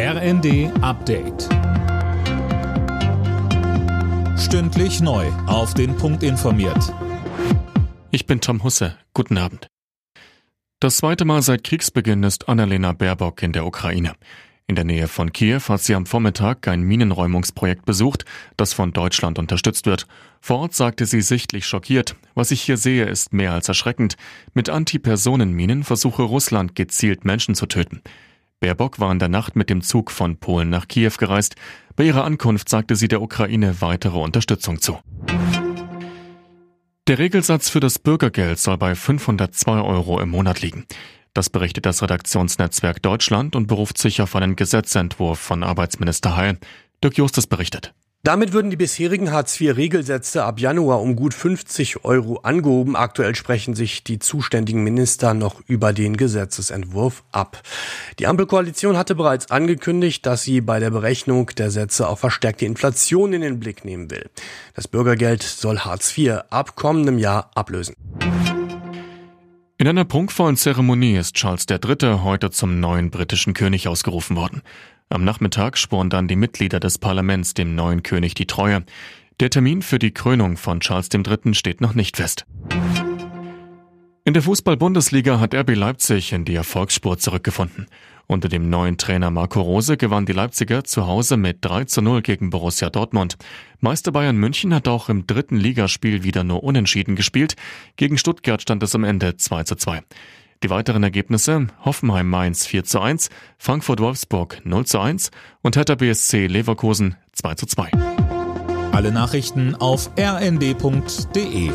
RND Update. Stündlich neu. Auf den Punkt informiert. Ich bin Tom Husse. Guten Abend. Das zweite Mal seit Kriegsbeginn ist Annalena Baerbock in der Ukraine. In der Nähe von Kiew hat sie am Vormittag ein Minenräumungsprojekt besucht, das von Deutschland unterstützt wird. Vor Ort sagte sie sichtlich schockiert, was ich hier sehe, ist mehr als erschreckend. Mit Antipersonenminen versuche Russland gezielt Menschen zu töten. Baerbock war in der Nacht mit dem Zug von Polen nach Kiew gereist. Bei ihrer Ankunft sagte sie der Ukraine weitere Unterstützung zu. Der Regelsatz für das Bürgergeld soll bei 502 Euro im Monat liegen. Das berichtet das Redaktionsnetzwerk Deutschland und beruft sich auf einen Gesetzentwurf von Arbeitsminister Heil. Dirk Justus berichtet. Damit würden die bisherigen Hartz-IV-Regelsätze ab Januar um gut 50 Euro angehoben. Aktuell sprechen sich die zuständigen Minister noch über den Gesetzesentwurf ab. Die Ampelkoalition hatte bereits angekündigt, dass sie bei der Berechnung der Sätze auch verstärkte Inflation in den Blick nehmen will. Das Bürgergeld soll Hartz IV ab kommendem Jahr ablösen. In einer prunkvollen Zeremonie ist Charles III. heute zum neuen britischen König ausgerufen worden. Am Nachmittag schworen dann die Mitglieder des Parlaments dem neuen König die Treue. Der Termin für die Krönung von Charles III. steht noch nicht fest. In der Fußball-Bundesliga hat RB Leipzig in die Erfolgsspur zurückgefunden. Unter dem neuen Trainer Marco Rose gewann die Leipziger zu Hause mit 3 zu 0 gegen Borussia Dortmund. Meister Bayern München hat auch im dritten Ligaspiel wieder nur unentschieden gespielt. Gegen Stuttgart stand es am Ende 2 zu 2. Die weiteren Ergebnisse Hoffenheim Mainz 4 zu 1, Frankfurt Wolfsburg 0 zu 1 und Hertha BSC Leverkusen 2 zu 2. Alle Nachrichten auf rnd.de